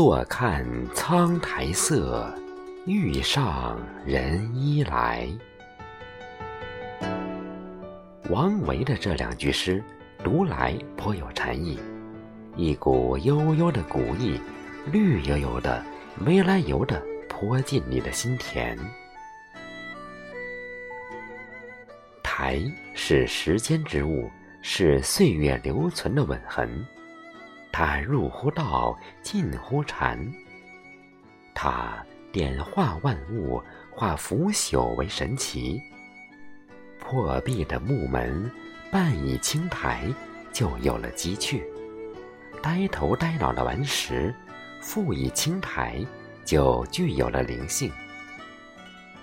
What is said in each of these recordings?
坐看苍苔色，欲上人衣来。王维的这两句诗，读来颇有禅意，一股悠悠的古意，绿油油的，没来由的泼进你的心田。苔是时间之物，是岁月留存的吻痕。它入乎道，近乎禅。它点化万物，化腐朽为神奇。破壁的木门，半倚青苔，就有了积趣；呆头呆脑的顽石，复倚青苔，就具有了灵性。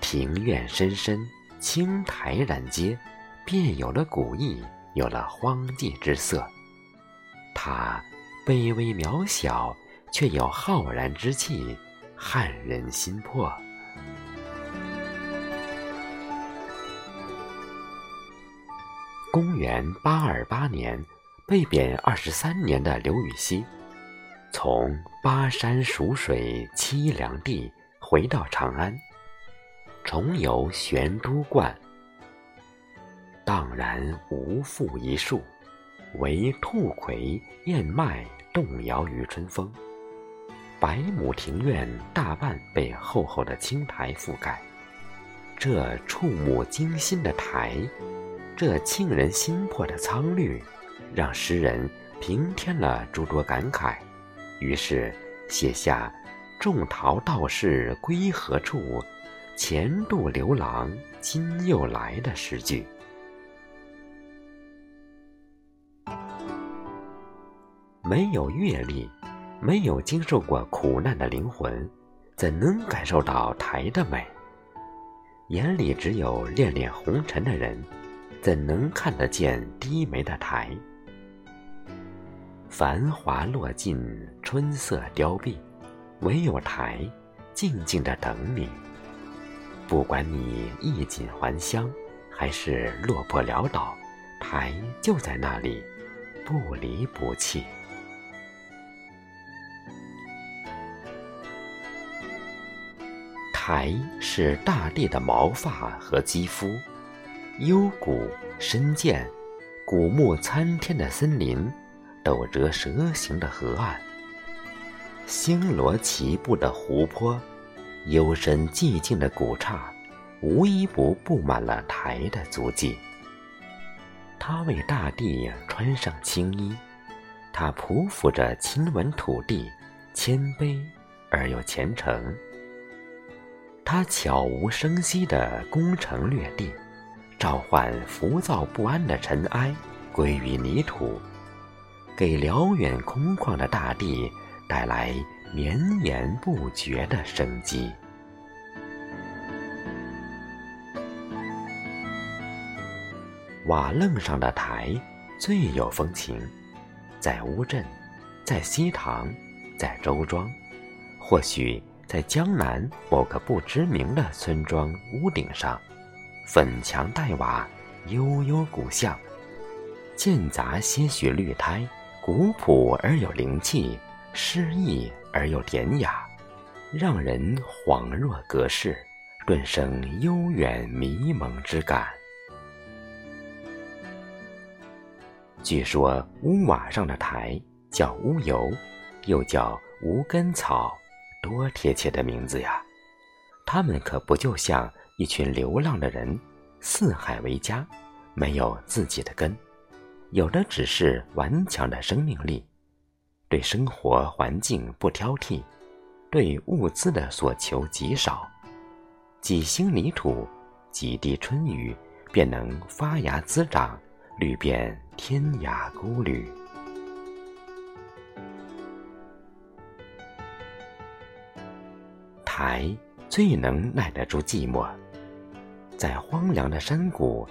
庭院深深，青苔染阶，便有了古意，有了荒寂之色。它。卑微渺小，却有浩然之气，撼人心魄。公元八二八年，被贬二十三年的刘禹锡，从巴山蜀水凄凉地回到长安，重游玄都观，荡然无复一树，唯兔葵燕麦。动摇于春风，百亩庭院大半被厚厚的青苔覆盖。这触目惊心的苔，这沁人心魄的苍绿，让诗人平添了诸多感慨。于是写下“种桃道士归何处？前度刘郎今又来”的诗句。没有阅历、没有经受过苦难的灵魂，怎能感受到台的美？眼里只有恋恋红尘的人，怎能看得见低眉的台？繁华落尽，春色凋敝，唯有台静静的等你。不管你衣锦还乡，还是落魄潦倒，台就在那里，不离不弃。苔是大地的毛发和肌肤，幽谷深涧，古木参天的森林，斗折蛇行的河岸，星罗棋布的湖泊，幽深寂静的古刹，无一不布满了苔的足迹。它为大地穿上青衣，它匍匐着亲吻土地，谦卑而又虔诚。他悄无声息地攻城略地，召唤浮躁不安的尘埃归于泥土，给辽远空旷的大地带来绵延不绝的生机。瓦楞上的台最有风情，在乌镇，在西塘，在周庄，或许。在江南某个不知名的村庄屋顶上，粉墙黛瓦，悠悠古巷，间杂些许绿苔，古朴而有灵气，诗意而又典雅，让人恍若隔世，顿生悠远迷蒙之感。据说屋瓦上的苔叫乌油，又叫无根草。多贴切的名字呀！他们可不就像一群流浪的人，四海为家，没有自己的根，有的只是顽强的生命力，对生活环境不挑剔，对物资的所求极少，几星泥土，几滴春雨，便能发芽滋长，绿遍天涯孤旅。苔最能耐得住寂寞，在荒凉的山谷，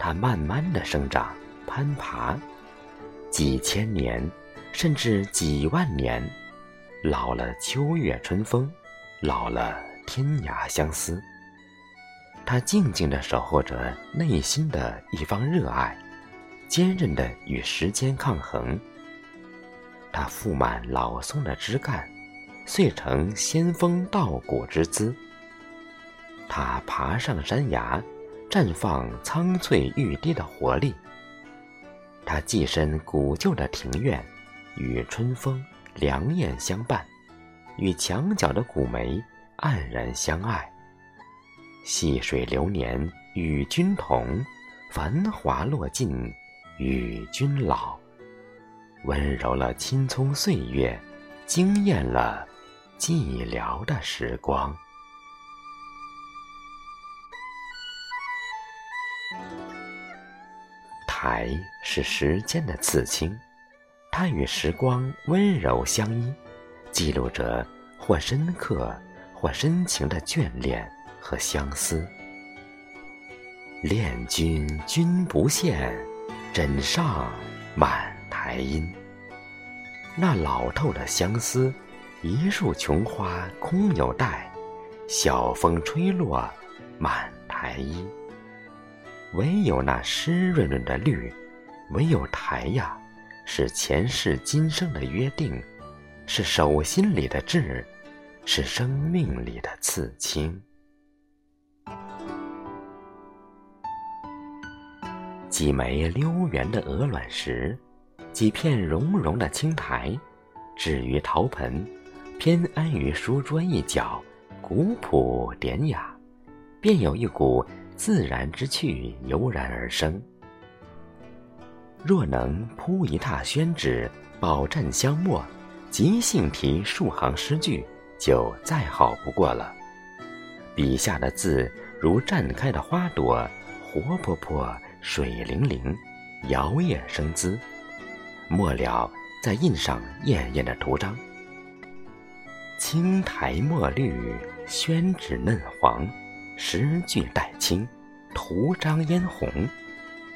它慢慢的生长、攀爬，几千年，甚至几万年，老了秋月春风，老了天涯相思。它静静的守候着内心的一方热爱，坚韧的与时间抗衡。它覆满老松的枝干。遂成仙风道骨之姿。他爬上山崖，绽放苍翠欲滴的活力。他跻身古旧的庭院，与春风凉燕相伴，与墙角的古梅黯然相爱。细水流年与君同，繁华落尽与君老。温柔了青葱岁月，惊艳了寂寥的时光。台是时间的刺青，它与时光温柔相依，记录着或深刻或深情的眷恋和相思。恋君君不见，枕上满苔音。那老透的相思，一树琼花空有待，晓风吹落满苔衣。唯有那湿润润的绿，唯有苔呀，是前世今生的约定，是手心里的痣，是生命里的刺青。几枚溜圆的鹅卵石，几片绒绒的青苔，置于陶盆，偏安于书桌一角，古朴典雅，便有一股。自然之趣油然而生。若能铺一沓宣纸，饱蘸香墨，即兴题数行诗句，就再好不过了。笔下的字如绽开的花朵，活泼泼，水灵灵，摇曳生姿。末了再印上艳艳的图章。青苔墨绿，宣纸嫩黄。诗句带青，图章嫣红，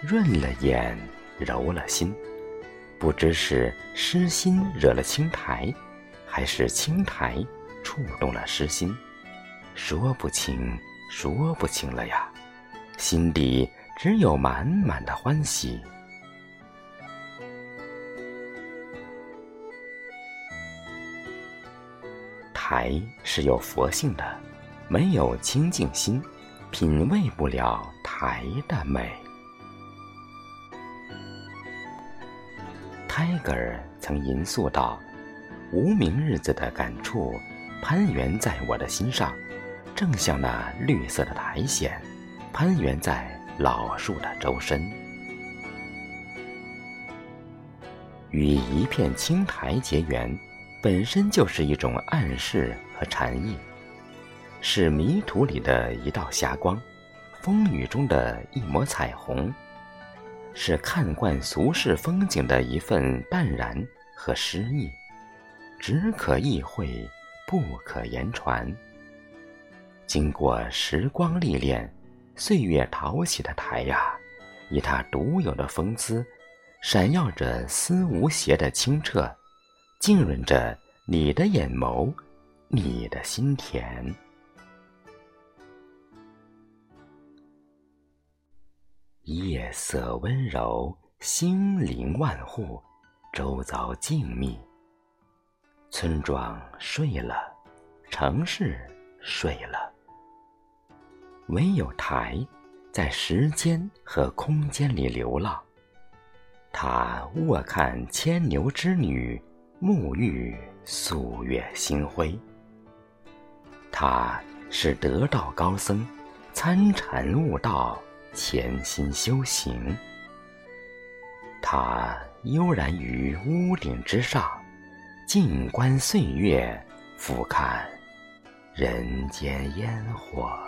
润了眼，柔了心。不知是诗心惹了青苔，还是青苔触动了诗心，说不清，说不清了呀。心底只有满满的欢喜。苔是有佛性的。没有清净心，品味不了苔的美。泰戈尔曾吟诉道：“无名日子的感触，攀援在我的心上，正像那绿色的苔藓，攀援在老树的周身。与一片青苔结缘，本身就是一种暗示和禅意。”是迷途里的一道霞光，风雨中的一抹彩虹，是看惯俗世风景的一份淡然和诗意，只可意会，不可言传。经过时光历练，岁月淘洗的台呀，以它独有的风姿，闪耀着丝无邪的清澈，浸润着你的眼眸，你的心田。夜色温柔，星灵万户，周遭静谧。村庄睡了，城市睡了，唯有台在时间和空间里流浪。它卧看牵牛织女，沐浴素月星辉。他是得道高僧，参禅悟道。潜心修行，他悠然于屋顶之上，静观岁月，俯瞰人间烟火。